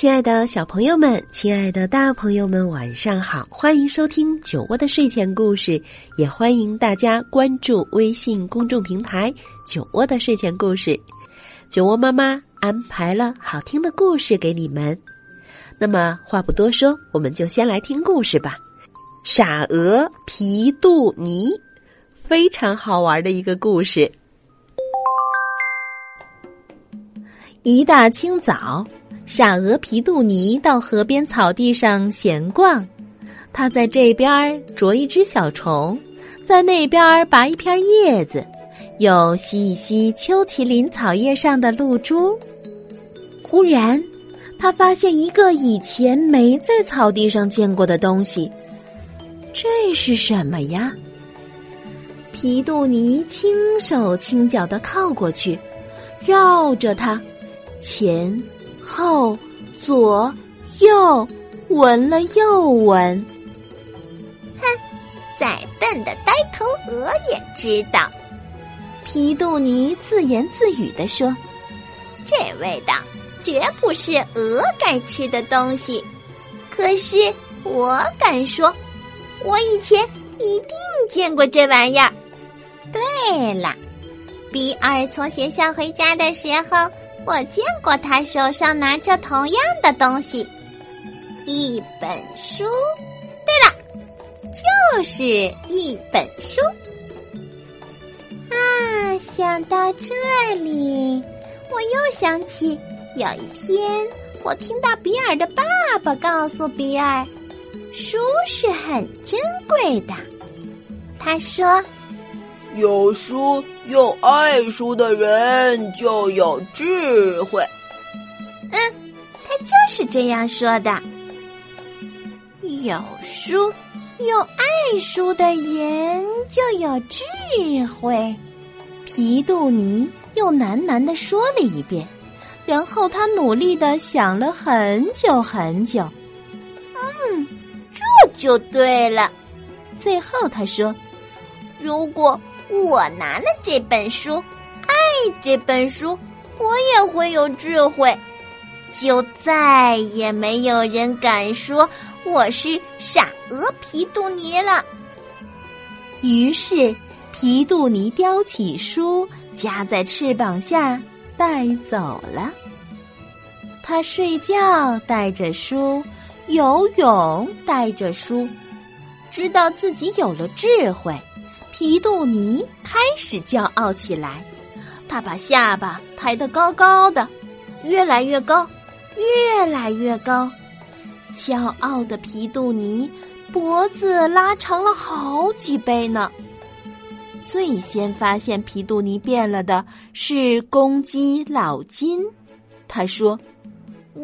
亲爱的小朋友们，亲爱的大朋友们，晚上好！欢迎收听酒窝的睡前故事，也欢迎大家关注微信公众平台“酒窝的睡前故事”。酒窝妈妈安排了好听的故事给你们。那么话不多说，我们就先来听故事吧。傻鹅皮杜尼，非常好玩的一个故事。一大清早。傻鹅皮杜尼到河边草地上闲逛，他在这边捉一只小虫，在那边拔一片叶子，又吸一吸秋麒麟草叶上的露珠。忽然，他发现一个以前没在草地上见过的东西，这是什么呀？皮杜尼轻手轻脚的靠过去，绕着它，前。后，左，右，闻了又闻。哼，再笨的呆头鹅也知道。皮杜尼自言自语地说：“这味道绝不是鹅该吃的东西。可是我敢说，我以前一定见过这玩意儿。对了，比尔从学校回家的时候。”我见过他手上拿着同样的东西，一本书。对了，就是一本书。啊，想到这里，我又想起有一天，我听到比尔的爸爸告诉比尔，书是很珍贵的。他说。有书又爱书的人就有智慧。嗯，他就是这样说的。有书又爱书的人就有智慧。皮杜尼又喃喃的说了一遍，然后他努力的想了很久很久。嗯，这就对了。最后他说：“如果。”我拿了这本书，爱这本书，我也会有智慧，就再也没有人敢说我是傻鹅皮杜尼了。于是，皮杜尼叼起书，夹在翅膀下带走了。他睡觉带着书，游泳带着书，知道自己有了智慧。皮杜尼开始骄傲起来，他把下巴抬得高高的，越来越高，越来越高。骄傲的皮杜尼脖子拉长了好几倍呢。最先发现皮杜尼变了的是公鸡老金，他说：“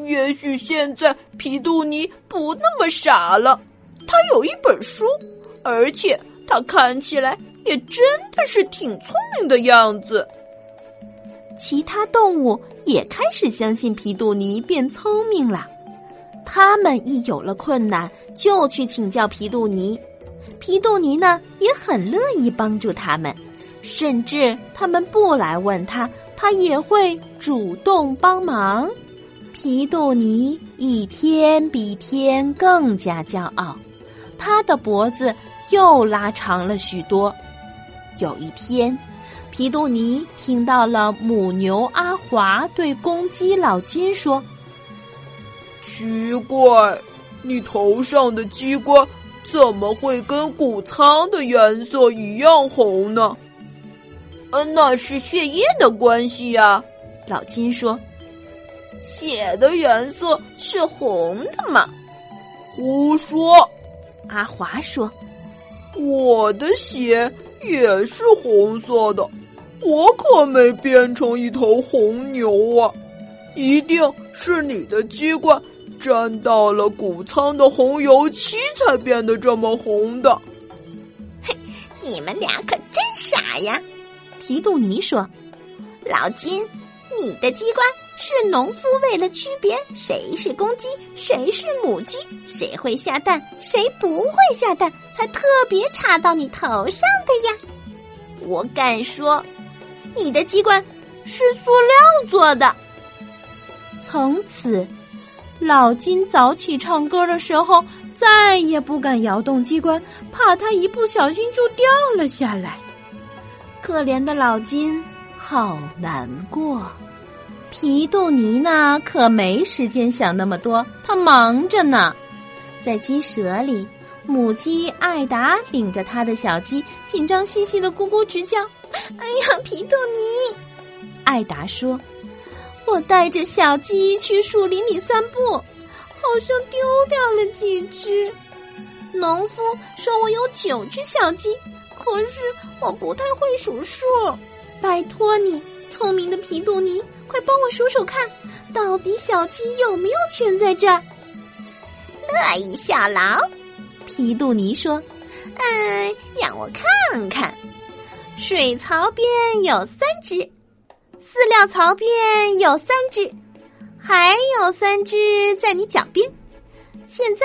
也许现在皮杜尼不那么傻了，他有一本书，而且。”他看起来也真的是挺聪明的样子。其他动物也开始相信皮杜尼变聪明了，他们一有了困难就去请教皮杜尼。皮杜尼呢也很乐意帮助他们，甚至他们不来问他，他也会主动帮忙。皮杜尼一天比一天更加骄傲，他的脖子。又拉长了许多。有一天，皮杜尼听到了母牛阿华对公鸡老金说：“奇怪，你头上的鸡冠怎么会跟谷仓的颜色一样红呢？”“呃，那是血液的关系呀。”老金说，“血的颜色是红的嘛？”“胡说！”阿华说。我的血也是红色的，我可没变成一头红牛啊！一定是你的鸡冠沾到了谷仓的红油漆，才变得这么红的。嘿，你们俩可真傻呀！皮杜尼说：“老金，你的机关是农夫为了区别谁是公鸡，谁是母鸡，谁会下蛋，谁不会下蛋，才特别插到你头上的呀。我敢说，你的机关是塑料做的。”从此，老金早起唱歌的时候再也不敢摇动机关，怕他一不小心就掉了下来。可怜的老金，好难过。皮杜尼呢，可没时间想那么多，他忙着呢。在鸡舍里，母鸡艾达领着他的小鸡，紧张兮兮的咕咕直叫：“哎呀，皮杜尼！”艾达说。我带着小鸡去树林里散步，好像丢掉了几只。农夫说我有九只小鸡，可是我不太会数数。拜托你，聪明的皮杜尼，快帮我数数看，到底小鸡有没有全在这儿？乐意效劳，皮杜尼说：“嗯，让我看看，水槽边有三只。”饲料槽边有三只，还有三只在你脚边。现在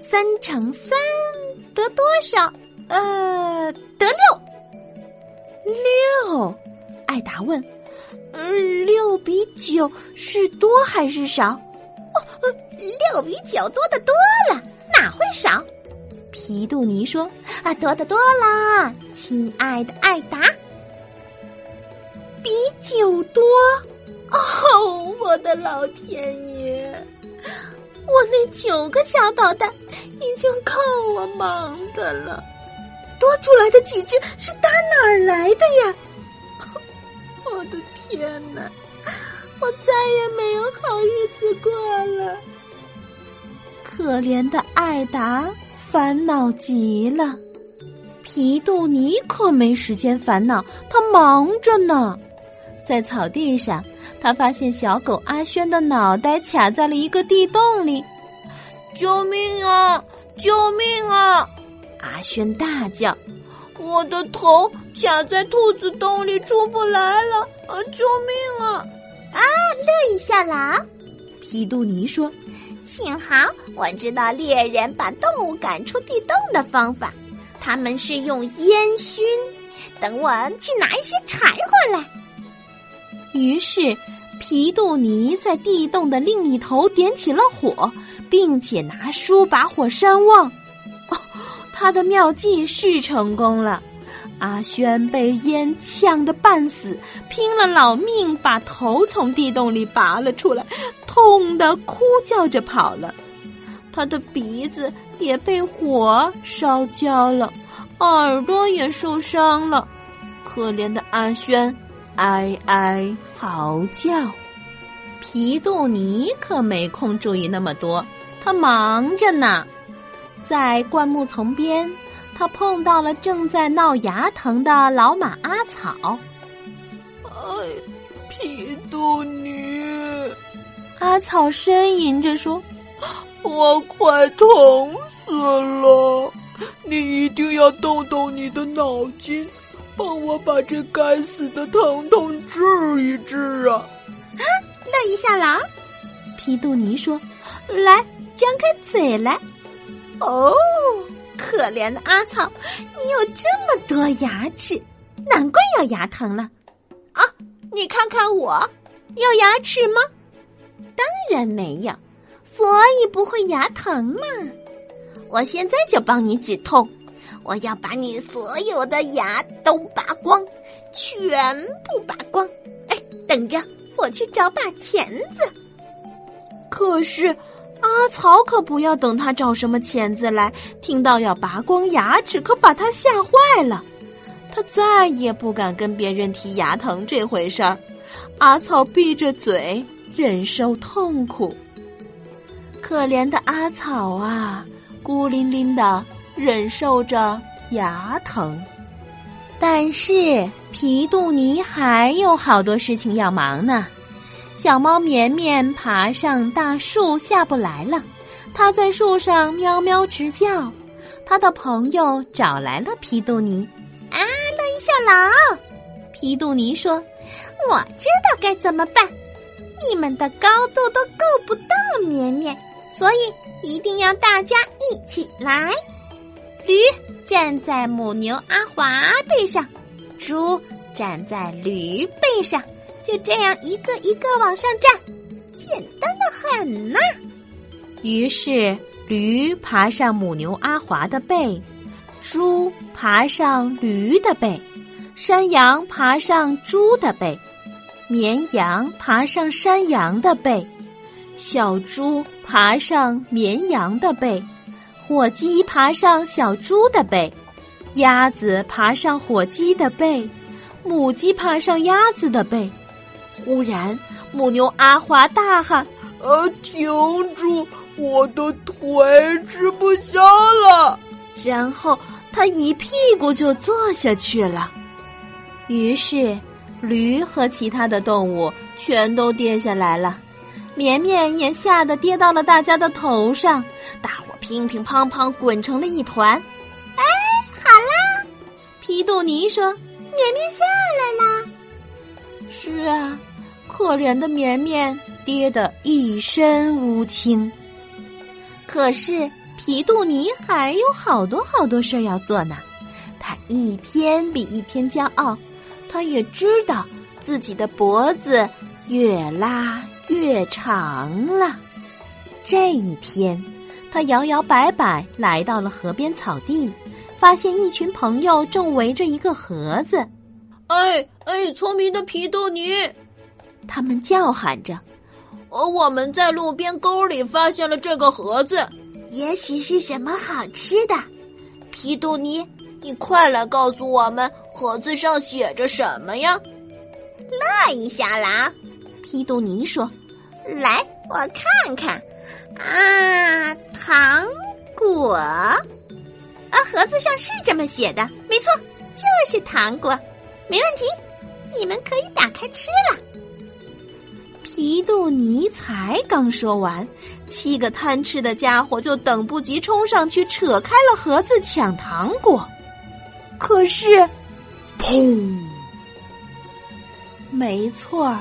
三乘三得多少？呃，得六。六？艾达问。嗯，六比九是多还是少？哦，六比九多的多了，哪会少？皮杜尼说：“啊，多的多啦，亲爱的艾达。”比九多哦，我的老天爷！我那九个小捣蛋已经够我忙的了，多出来的几只是打哪儿来的呀？我的天哪！我再也没有好日子过了。可怜的艾达烦恼极了，皮杜尼可没时间烦恼，他忙着呢。在草地上，他发现小狗阿轩的脑袋卡在了一个地洞里。救命啊！救命啊！阿轩大叫：“我的头卡在兔子洞里出不来了！啊，救命啊！”啊，乐意下啦。皮杜尼说：“幸好我知道猎人把动物赶出地洞的方法，他们是用烟熏。等我去拿一些柴火来。”于是，皮杜尼在地洞的另一头点起了火，并且拿书把火山望。他的妙计是成功了。阿轩被烟呛得半死，拼了老命把头从地洞里拔了出来，痛得哭叫着跑了。他的鼻子也被火烧焦了，耳朵也受伤了。可怜的阿轩。哀哀嚎叫，皮杜尼可没空注意那么多，他忙着呢。在灌木丛边，他碰到了正在闹牙疼的老马阿草。哎，皮杜尼，阿草呻吟着说：“我快疼死了，你一定要动动你的脑筋。”帮我把这该死的疼痛治一治啊！啊，乐一下狼。皮杜尼说：“来，张开嘴来。”哦，可怜的阿草，你有这么多牙齿，难怪要牙疼了。啊，你看看我，有牙齿吗？当然没有，所以不会牙疼嘛。我现在就帮你止痛。我要把你所有的牙都拔光，全部拔光！哎，等着，我去找把钳子。可是阿草可不要等他找什么钳子来，听到要拔光牙齿，可把他吓坏了。他再也不敢跟别人提牙疼这回事儿。阿草闭着嘴忍受痛苦，可怜的阿草啊，孤零零的。忍受着牙疼，但是皮杜尼还有好多事情要忙呢。小猫绵绵爬上大树下不来了，它在树上喵喵直叫。他的朋友找来了皮杜尼。啊，乐意小狼，皮杜尼说：“我知道该怎么办。你们的高度都够不到绵绵，所以一定要大家一起来。驴站在母牛阿华背上，猪站在驴背上，就这样一个一个往上站，简单的很呐。”于是。驴爬上母牛阿华的背，猪爬上驴的背，山羊爬上猪的背，绵羊爬上山羊的背，小猪爬上绵羊的背，火鸡爬上小猪的背，鸭子爬上火鸡的背，母鸡爬上鸭子的背。忽然，母牛阿华大喊：“呃，停住！”我的腿吃不消了，然后他一屁股就坐下去了。于是，驴和其他的动物全都跌下来了，绵绵也吓得跌到了大家的头上，大伙乒乒乓乓滚成了一团。哎，好啦，皮杜尼说：“绵绵下来啦。”是啊，可怜的绵绵跌得一身乌青。可是皮杜尼还有好多好多事儿要做呢，他一天比一天骄傲，他也知道自己的脖子越拉越长了。这一天，他摇摇摆摆来到了河边草地，发现一群朋友正围着一个盒子。哎哎，聪明的皮杜尼，他们叫喊着。而我们在路边沟里发现了这个盒子，也许是什么好吃的。皮杜尼，你快来告诉我们，盒子上写着什么呀？乐意小狼，皮杜尼说：“来，我看看。啊，糖果。啊，盒子上是这么写的，没错，就是糖果，没问题。你们可以打开吃了。”皮杜尼才刚说完，七个贪吃的家伙就等不及冲上去扯开了盒子抢糖果。可是，砰！没错儿，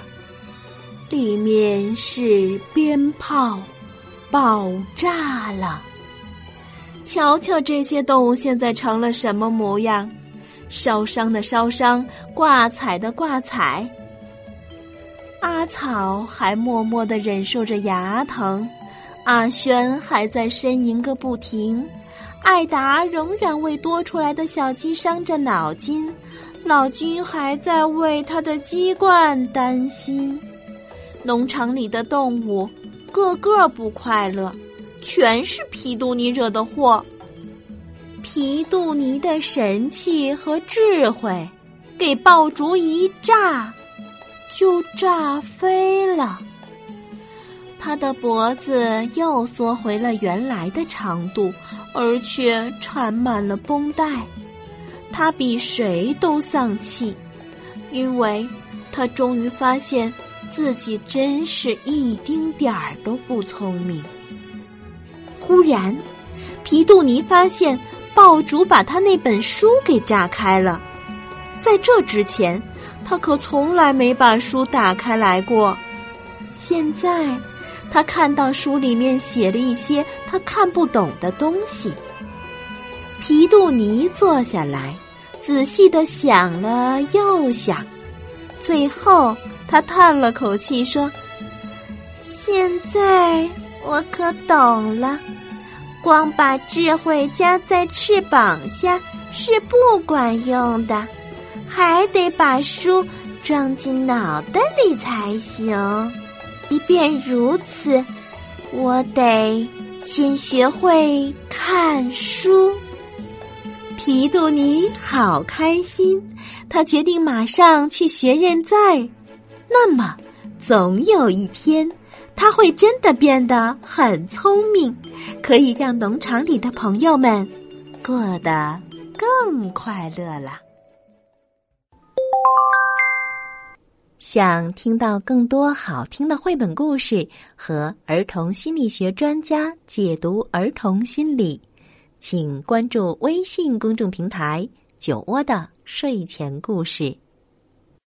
里面是鞭炮，爆炸了。瞧瞧这些动物现在成了什么模样？烧伤的烧伤，挂彩的挂彩。阿草还默默的忍受着牙疼，阿轩还在呻吟个不停，艾达仍然为多出来的小鸡伤着脑筋，老君还在为他的鸡冠担心。农场里的动物个个不快乐，全是皮杜尼惹的祸。皮杜尼的神气和智慧，给爆竹一炸。就炸飞了，他的脖子又缩回了原来的长度，而且缠满了绷带。他比谁都丧气，因为他终于发现自己真是一丁点儿都不聪明。忽然，皮杜尼发现爆竹把他那本书给炸开了，在这之前。他可从来没把书打开来过，现在他看到书里面写了一些他看不懂的东西。皮杜尼坐下来，仔细的想了又想，最后他叹了口气说：“现在我可懂了，光把智慧加在翅膀下是不管用的。”还得把书装进脑袋里才行。即便如此，我得先学会看书。皮杜尼好开心，他决定马上去学认字。那么，总有一天，他会真的变得很聪明，可以让农场里的朋友们过得更快乐了。想听到更多好听的绘本故事和儿童心理学专家解读儿童心理，请关注微信公众平台“酒窝的睡前故事”。